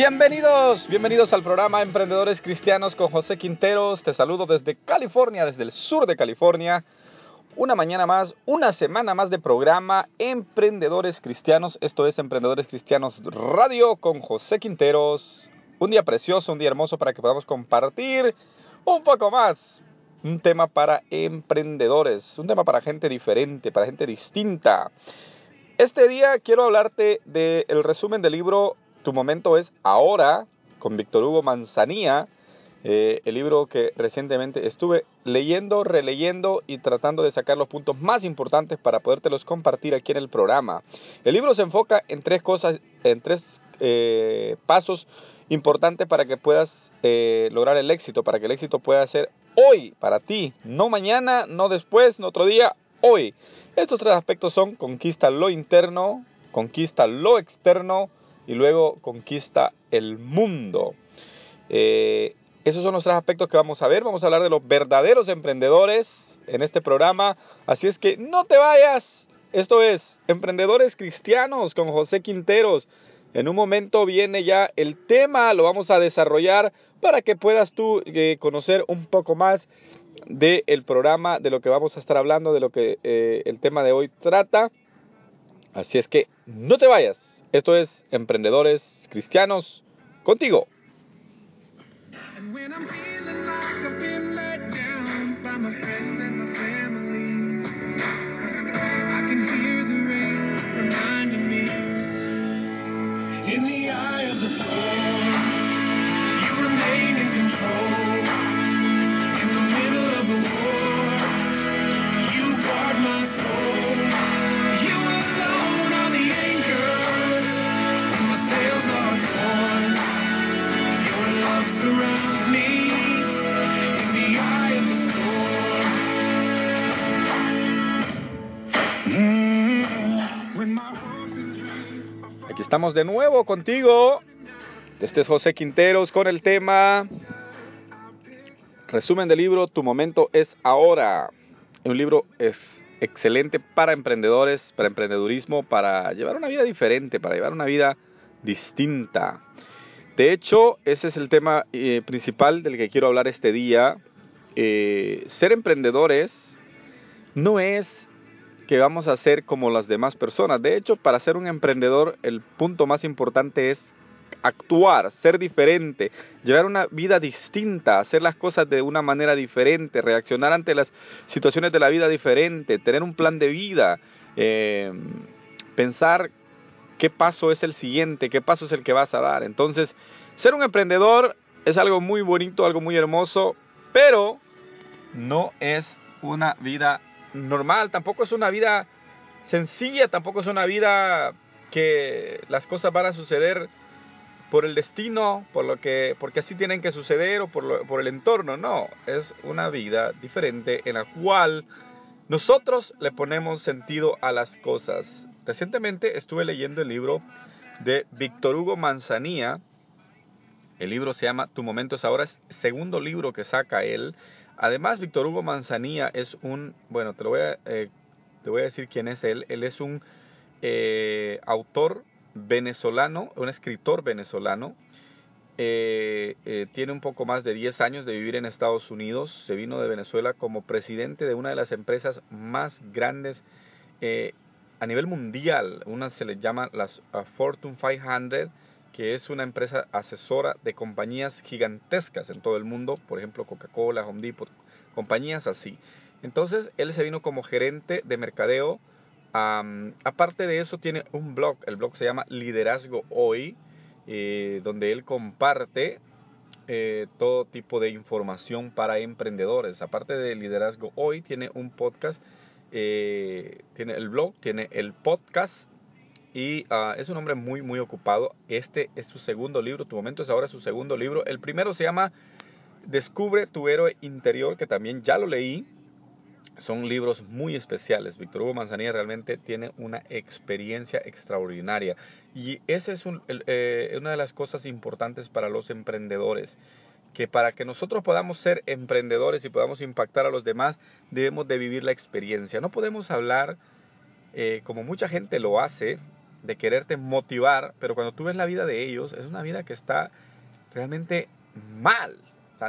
Bienvenidos, bienvenidos al programa Emprendedores Cristianos con José Quinteros. Te saludo desde California, desde el sur de California. Una mañana más, una semana más de programa Emprendedores Cristianos. Esto es Emprendedores Cristianos Radio con José Quinteros. Un día precioso, un día hermoso para que podamos compartir un poco más. Un tema para emprendedores, un tema para gente diferente, para gente distinta. Este día quiero hablarte del resumen del libro Tu momento es ahora, con Víctor Hugo Manzanía, eh, el libro que recientemente estuve leyendo, releyendo y tratando de sacar los puntos más importantes para podértelos compartir aquí en el programa. El libro se enfoca en tres cosas, en tres eh, pasos importantes para que puedas eh, lograr el éxito, para que el éxito pueda ser hoy para ti, no mañana, no después, no otro día, hoy. Estos tres aspectos son conquista lo interno, conquista lo externo y luego conquista el mundo. Eh, esos son los tres aspectos que vamos a ver. Vamos a hablar de los verdaderos emprendedores en este programa. Así es que no te vayas. Esto es Emprendedores Cristianos con José Quinteros. En un momento viene ya el tema, lo vamos a desarrollar para que puedas tú eh, conocer un poco más del programa, de lo que vamos a estar hablando, de lo que eh, el tema de hoy trata. Así es que no te vayas. Esto es Emprendedores Cristianos contigo. De nuevo contigo. Este es José Quinteros con el tema Resumen del libro Tu momento es ahora. Un libro es excelente para emprendedores, para emprendedurismo, para llevar una vida diferente, para llevar una vida distinta. De hecho, ese es el tema eh, principal del que quiero hablar este día. Eh, ser emprendedores no es que vamos a ser como las demás personas. De hecho, para ser un emprendedor, el punto más importante es actuar, ser diferente, llevar una vida distinta, hacer las cosas de una manera diferente, reaccionar ante las situaciones de la vida diferente, tener un plan de vida, eh, pensar qué paso es el siguiente, qué paso es el que vas a dar. Entonces, ser un emprendedor es algo muy bonito, algo muy hermoso, pero no es una vida normal, tampoco es una vida sencilla, tampoco es una vida que las cosas van a suceder por el destino, por lo que, porque así tienen que suceder o por, por el entorno, no, es una vida diferente en la cual nosotros le ponemos sentido a las cosas. Recientemente estuve leyendo el libro de Víctor Hugo Manzanía, el libro se llama Tu momento es ahora, es el segundo libro que saca él, Además, Víctor Hugo Manzanía es un, bueno, te, lo voy a, eh, te voy a decir quién es él. Él es un eh, autor venezolano, un escritor venezolano. Eh, tiene un poco más de 10 años de vivir en Estados Unidos. Se vino de Venezuela como presidente de una de las empresas más grandes a nivel mundial. Una se le llama las Fortune 500 que es una empresa asesora de compañías gigantescas en todo el mundo, por ejemplo Coca-Cola, Home Depot, compañías así. Entonces él se vino como gerente de mercadeo. aparte de eso tiene un blog, el blog se llama Liderazgo Hoy, eh, donde él comparte eh, todo tipo de información para emprendedores. Aparte de Liderazgo Hoy, tiene un podcast, eh, tiene el blog, tiene el podcast y ah, es un hombre muy, muy ocupado. Este es su segundo libro, tu momento es ahora su segundo libro. El primero se llama Descubre tu héroe interior, que también ya lo leí. Son libros muy especiales. Víctor Hugo Manzanilla realmente tiene una experiencia extraordinaria. Y esa es eh, una de las cosas importantes para los emprendedores. Que para que nosotros podamos ser emprendedores y podamos impactar a los demás, debemos de vivir la experiencia. No podemos hablar, eh, como mucha gente lo hace, de quererte motivar, pero cuando tú ves la vida de ellos, es una vida que está realmente mal.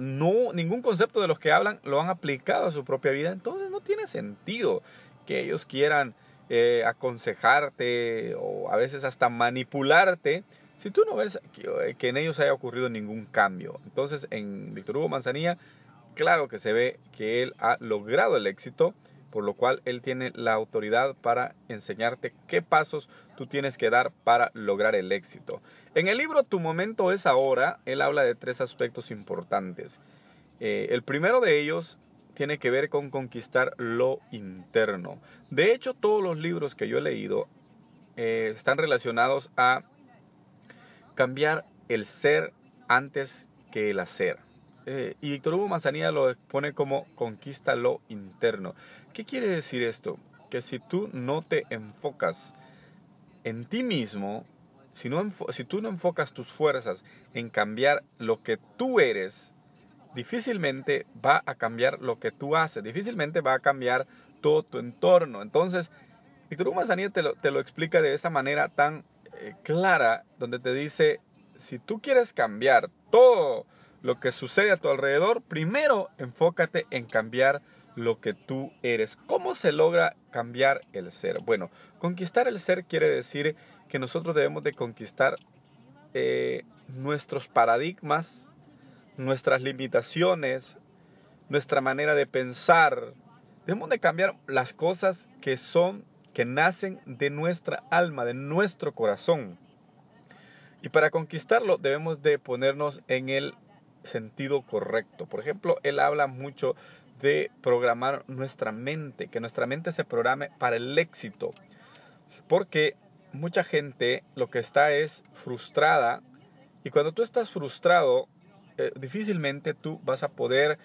No, ningún concepto de los que hablan lo han aplicado a su propia vida, entonces no tiene sentido que ellos quieran eh, aconsejarte o a veces hasta manipularte si tú no ves que, que, en ellos haya ocurrido ningún cambio. Entonces, en Víctor Hugo Manzanilla, claro que se ve que él ha logrado el éxito, por lo cual él tiene la autoridad para enseñarte qué pasos tú tienes que dar para lograr el éxito. En el libro Tu momento es ahora, él habla de tres aspectos importantes. Eh, el primero de ellos tiene que ver con conquistar lo interno. De hecho, todos los libros que yo he leído eh, están relacionados a cambiar el ser antes que el hacer. Eh, y Víctor Hugo Manzanilla lo pone como conquista lo interno. ¿Qué quiere decir esto? Que si tú no te enfocas en ti mismo, si, no, si tú no enfocas tus fuerzas en cambiar lo que tú eres, difícilmente va a cambiar lo que tú haces, difícilmente va a cambiar todo tu entorno. Entonces, Víctor Hugo Manzanilla te lo, te lo explica de esa manera tan eh, clara, donde te dice, si tú quieres cambiar todo lo que sucede a tu alrededor, primero enfócate en cambiar lo que tú eres. ¿Cómo se logra cambiar el ser? Bueno, conquistar el ser quiere decir que nosotros debemos de conquistar eh, nuestros paradigmas, nuestras limitaciones, nuestra manera de pensar. Debemos de cambiar las cosas que son, que nacen de nuestra alma, de nuestro corazón. Y para conquistarlo debemos de ponernos en el sentido correcto. Por ejemplo, él habla mucho de programar nuestra mente, que nuestra mente se programe para el éxito. Porque mucha gente lo que está es frustrada y cuando tú estás frustrado, eh, difícilmente tú vas a poder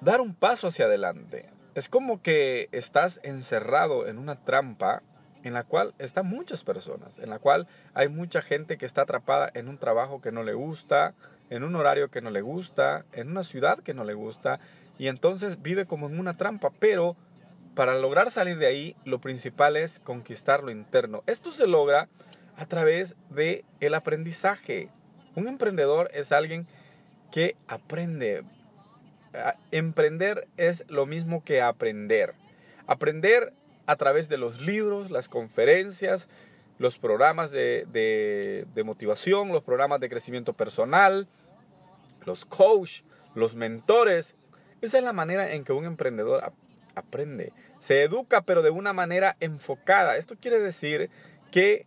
dar un paso hacia adelante. Es como que estás encerrado en una trampa en la cual están muchas personas, en la cual hay mucha gente que está atrapada en un trabajo que no le gusta, en un horario que no le gusta, en una ciudad que no le gusta, y entonces vive como en una trampa, pero para lograr salir de ahí, lo principal es conquistar lo interno. Esto se logra a través de el aprendizaje. Un emprendedor es alguien que aprende. Emprender es lo mismo que aprender. Aprender a través de los libros, las conferencias, los programas de, de, motivación, los programas de crecimiento personal, los coach, los mentores. Esa es la manera en que un emprendedor aprende. Se educa, pero de una manera enfocada. Esto quiere decir que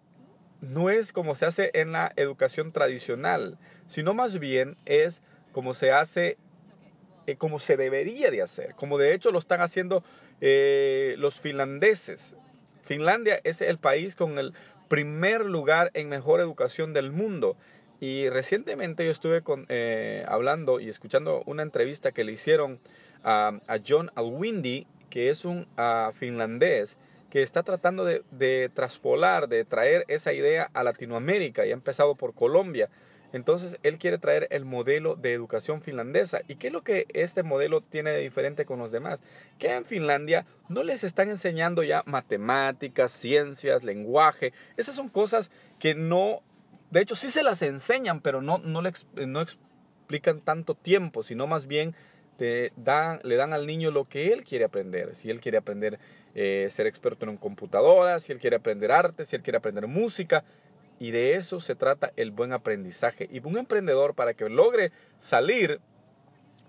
no es como se hace en la educación tradicional, sino más bien es como se hace, eh, como se debería de hacer, como de hecho lo están haciendo eh, los finlandeses. Finlandia es el país con el primer lugar en mejor educación del mundo. Y recientemente yo estuve con, eh, hablando y escuchando una entrevista que le hicieron a, John Alwindi, que es un finlandés que está tratando de traspolar, de traer esa idea a Latinoamérica y ha empezado por Colombia. Entonces, él quiere traer el modelo de educación finlandesa. ¿Y qué es lo que este modelo tiene de diferente con los demás? Que en Finlandia no les están enseñando ya matemáticas, ciencias, lenguaje. Esas son cosas que no, de hecho sí se las enseñan, pero no, no, le, no explican tanto tiempo, sino más bien te dan, le dan al niño lo que él quiere aprender. Si él quiere aprender eh, ser experto en un computadora, si él quiere aprender arte, si él quiere aprender música, y de eso se trata el buen aprendizaje. Y un emprendedor para que logre salir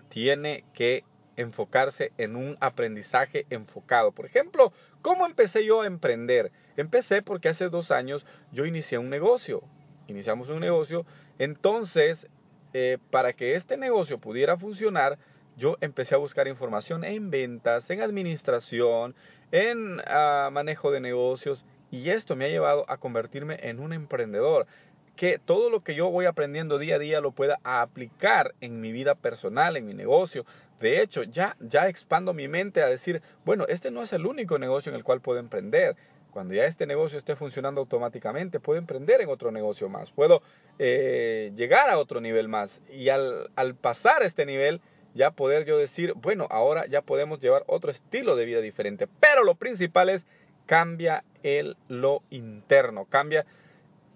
tiene que enfocarse en un aprendizaje enfocado. Por ejemplo, ¿cómo empecé yo a emprender? Empecé porque hace dos años yo inicié un negocio. Iniciamos un negocio. Entonces, eh, para que este negocio pudiera funcionar, yo empecé a buscar información en ventas, en administración, en ah, manejo de negocios y esto me ha llevado a convertirme en un emprendedor. Que todo lo que yo voy aprendiendo día a día lo pueda aplicar en mi vida personal, en mi negocio. De hecho, ya, ya expando mi mente a decir, bueno, este no es el único negocio en el cual puedo emprender. Cuando ya este negocio esté funcionando automáticamente, puedo emprender en otro negocio más. Puedo eh, llegar a otro nivel más. Y al, al pasar este nivel, ya poder yo decir, bueno, ahora ya podemos llevar otro estilo de vida diferente. Pero lo principal es cambia el lo interno, cambia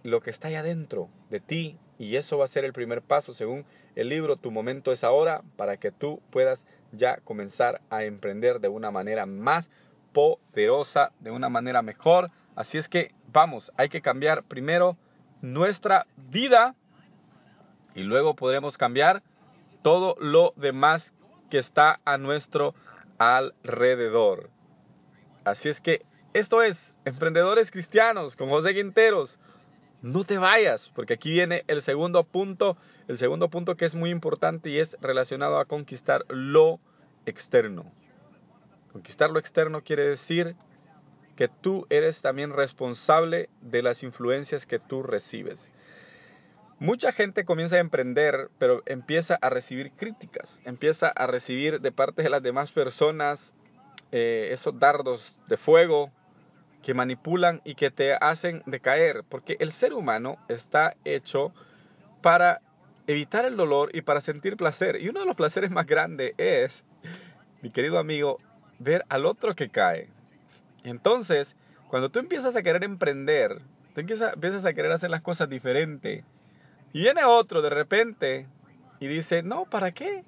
lo que está ahí adentro de ti y eso va a ser el primer paso según el libro Tu momento es ahora para que tú puedas ya comenzar a emprender de una manera más poderosa, de una manera mejor. Así es que vamos, hay que cambiar primero nuestra vida y luego podremos cambiar todo lo demás que está a nuestro alrededor. Así es que esto es Emprendedores Cristianos con José Quinteros. No te vayas, porque aquí viene el segundo punto, el segundo punto que es muy importante y es relacionado a conquistar lo externo. Conquistar lo externo quiere decir que tú eres también responsable de las influencias que tú recibes. Mucha gente comienza a emprender, pero empieza a recibir críticas, empieza a recibir de parte de las demás personas eh, esos dardos de fuego que manipulan y que te hacen decaer, porque el ser humano está hecho para evitar el dolor y para sentir placer. Y uno de los placeres más grandes es, mi querido amigo, ver al otro que cae. Entonces, cuando tú empiezas a querer emprender, tú empiezas, a querer hacer las cosas diferente, y viene otro de repente y dice, no, ¿para qué?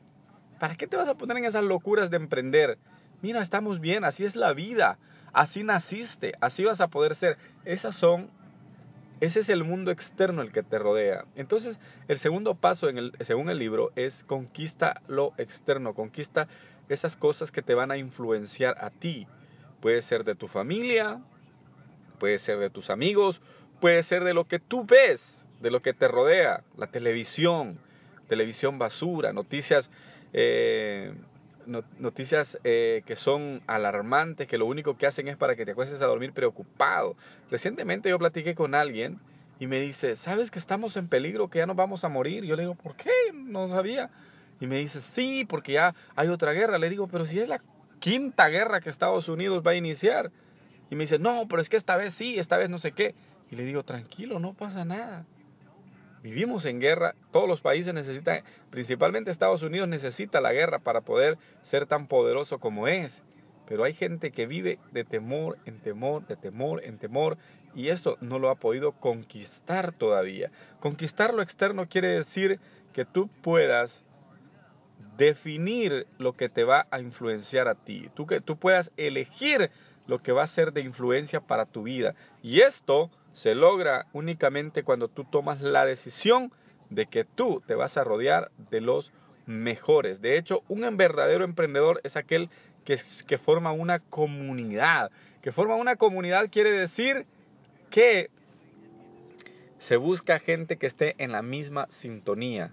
¿Para qué te vas a poner en esas locuras de emprender? Mira, estamos bien, así es la vida, así naciste, así vas a poder ser. Esas son, ese es el mundo externo el que te rodea. Entonces, el segundo paso, según el libro, es conquista lo externo, conquista esas cosas que te van a influenciar a ti. Puede ser de tu familia, puede ser de tus amigos, puede ser de lo que tú ves, de lo que te rodea, la televisión, televisión basura, noticias, eh, noticias eh, que son alarmantes, que lo único que hacen es para que te acuestes a dormir preocupado. Recientemente yo platiqué con alguien y me dice, ¿sabes que estamos en peligro, que ya nos vamos a morir? Yo le digo, ¿por qué? No sabía. Y me dice, sí, porque ya hay otra guerra. Le digo, pero si es la quinta guerra que Estados Unidos va a iniciar. Y me dice, no, pero es que esta vez sí, esta vez no sé qué. Y le digo, tranquilo, no pasa nada. Vivimos en guerra, todos los países necesitan, principalmente Estados Unidos necesita la guerra para poder ser tan poderoso como es. Pero hay gente que vive de temor en temor, de temor en temor, y eso no lo ha podido conquistar todavía. Conquistar lo externo quiere decir que tú puedas definir lo que te va a influenciar a ti, tú que tú puedas elegir lo que va a ser de influencia para tu vida. Y esto se logra únicamente cuando tú tomas la decisión de que tú te vas a rodear de los mejores. De hecho, un verdadero emprendedor es aquel que, que forma una comunidad. Que forma una comunidad quiere decir que se busca gente que esté en la misma sintonía.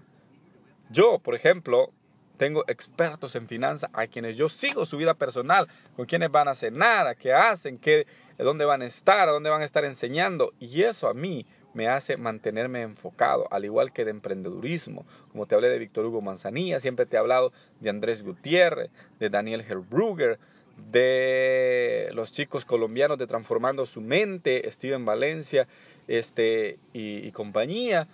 Yo, por ejemplo, tengo expertos en finanzas a quienes yo sigo su vida personal, con quienes van a cenar, a qué hacen, qué, dónde van a estar, a dónde van a estar enseñando. Y eso a mí me hace mantenerme enfocado, al igual que de emprendedurismo. Como te hablé de Víctor Hugo Manzanilla, siempre te he hablado de Andrés Gutiérrez, de Daniel Herbrugger, de los chicos colombianos de Transformando su Mente, Steven Valencia este, y compañía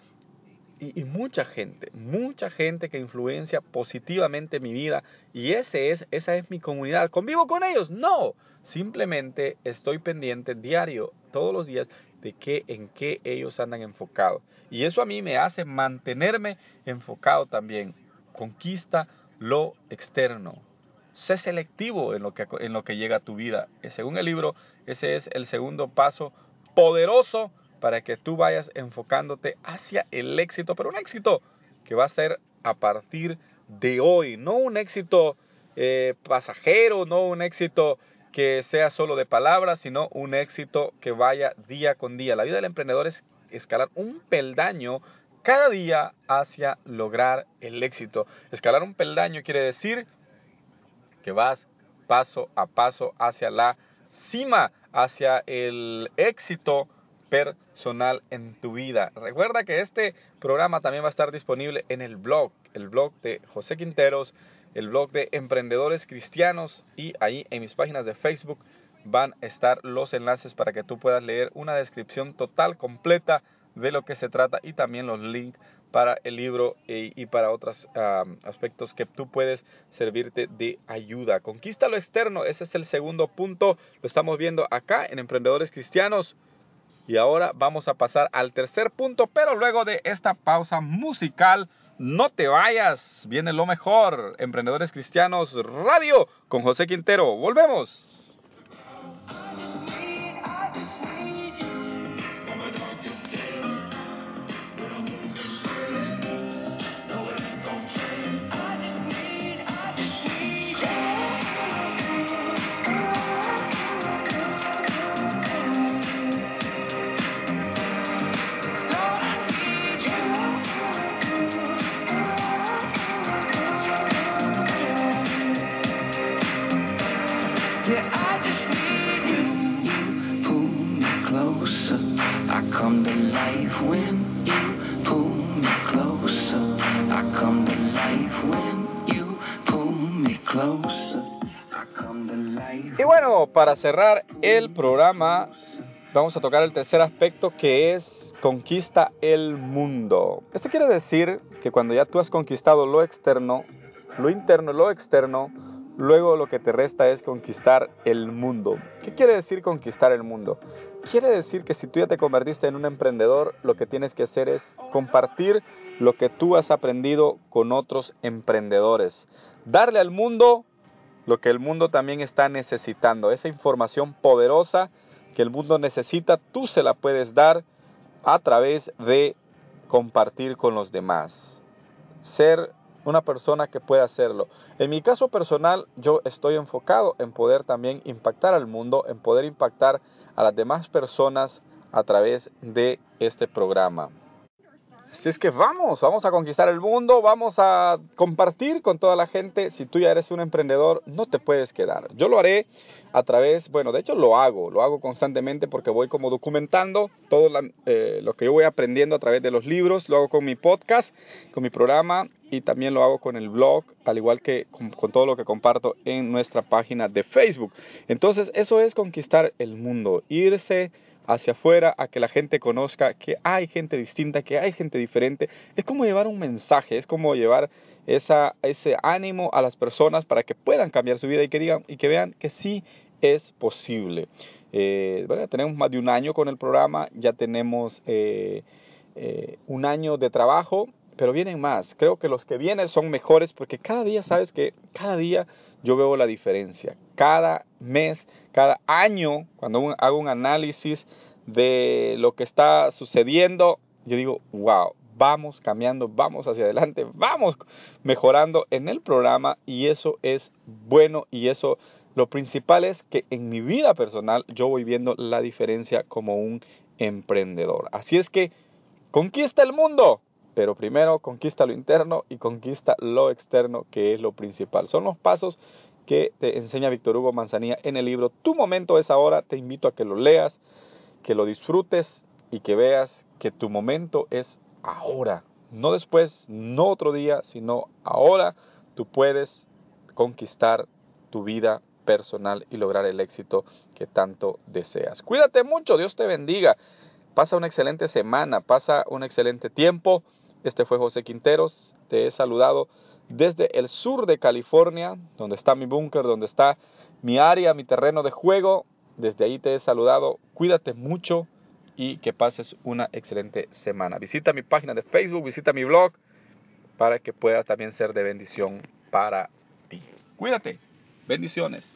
y, mucha gente, mucha gente que influencia positivamente mi vida y ese es, esa es mi comunidad. ¿Convivo con ellos? No, simplemente estoy pendiente diario, todos los días, de qué, en qué ellos andan enfocados. Y eso a mí me hace mantenerme enfocado también. Conquista lo externo. Sé selectivo en lo que, en lo que llega a tu vida. Según el libro, ese es el segundo paso poderoso para que tú vayas enfocándote hacia el éxito, pero un éxito que va a ser a partir de hoy, no un éxito eh, pasajero, no un éxito que sea solo de palabras, sino un éxito que vaya día con día. La vida del emprendedor es escalar un peldaño cada día hacia lograr el éxito. Escalar un peldaño quiere decir que vas paso a paso hacia la cima, hacia el éxito personal en tu vida. Recuerda que este programa también va a estar disponible en el blog, el blog de José Quinteros, el blog de Emprendedores Cristianos y ahí en mis páginas de Facebook van a estar los enlaces para que tú puedas leer una descripción total, completa de lo que se trata y también los links para el libro y, para otros aspectos que tú puedes servirte de ayuda. Conquista lo externo, ese es el segundo punto, lo estamos viendo acá en Emprendedores Cristianos. Y ahora vamos a pasar al tercer punto, pero luego de esta pausa musical, no te vayas, viene lo mejor. Emprendedores Cristianos Radio con José Quintero. Volvemos. Y bueno, para cerrar el programa, vamos a tocar el tercer aspecto que es conquista el mundo. Esto quiere decir que cuando ya tú has conquistado lo externo, lo interno, lo externo, luego lo que te resta es conquistar el mundo. ¿Qué quiere decir conquistar el mundo? Quiere decir que si tú ya te convertiste en un emprendedor, lo que tienes que hacer es compartir lo que tú has aprendido con otros emprendedores. Darle al mundo lo que el mundo también está necesitando. Esa información poderosa que el mundo necesita, tú se la puedes dar a través de compartir con los demás. Ser una persona que pueda hacerlo. En mi caso personal, yo estoy enfocado en poder también impactar al mundo, en poder impactar a las demás personas a través de este programa. Así es que vamos, vamos a conquistar el mundo, vamos a compartir con toda la gente. Si tú ya eres un emprendedor, no te puedes quedar. Yo lo haré a través, bueno, de hecho lo hago, lo hago constantemente porque voy como documentando todo eh, lo que yo voy aprendiendo a través de los libros, lo hago con mi podcast, con mi programa y también lo hago con el blog, al igual que con, todo lo que comparto en nuestra página de Facebook. Entonces, eso es conquistar el mundo, irse hacia afuera, a que la gente conozca que hay gente distinta, que hay gente diferente. Es como llevar un mensaje, es como llevar esa, ese ánimo a las personas para que puedan cambiar su vida y que, digan, y que vean que sí es posible. Eh, tenemos más de un año con el programa, ya tenemos eh, eh, un año de trabajo, pero vienen más. Creo que los que vienen son mejores porque cada día, sabes que cada día yo veo la diferencia. Cada mes cada año, cuando hago un análisis de lo que está sucediendo, yo digo, wow, vamos cambiando, vamos hacia adelante, vamos mejorando en el programa y eso es bueno y eso lo principal es que en mi vida personal yo voy viendo la diferencia como un emprendedor. Así es que conquista el mundo, pero primero conquista lo interno y conquista lo externo, que es lo principal. Son los pasos que te enseña Víctor Hugo Manzanilla en el libro Tu momento es ahora. Te invito a que lo leas, que lo disfrutes y que veas que tu momento es ahora. No después, no otro día, sino ahora tú puedes conquistar tu vida personal y lograr el éxito que tanto deseas. Cuídate mucho, Dios te bendiga. Pasa una excelente semana, pasa un excelente tiempo. Este fue José Quinteros, te he saludado desde el sur de California, donde está mi búnker, donde está mi área, mi terreno de juego. Desde ahí te he saludado. Cuídate mucho y que pases una excelente semana. Visita mi página de Facebook, visita mi blog para que pueda también ser de bendición para ti. Cuídate. Bendiciones.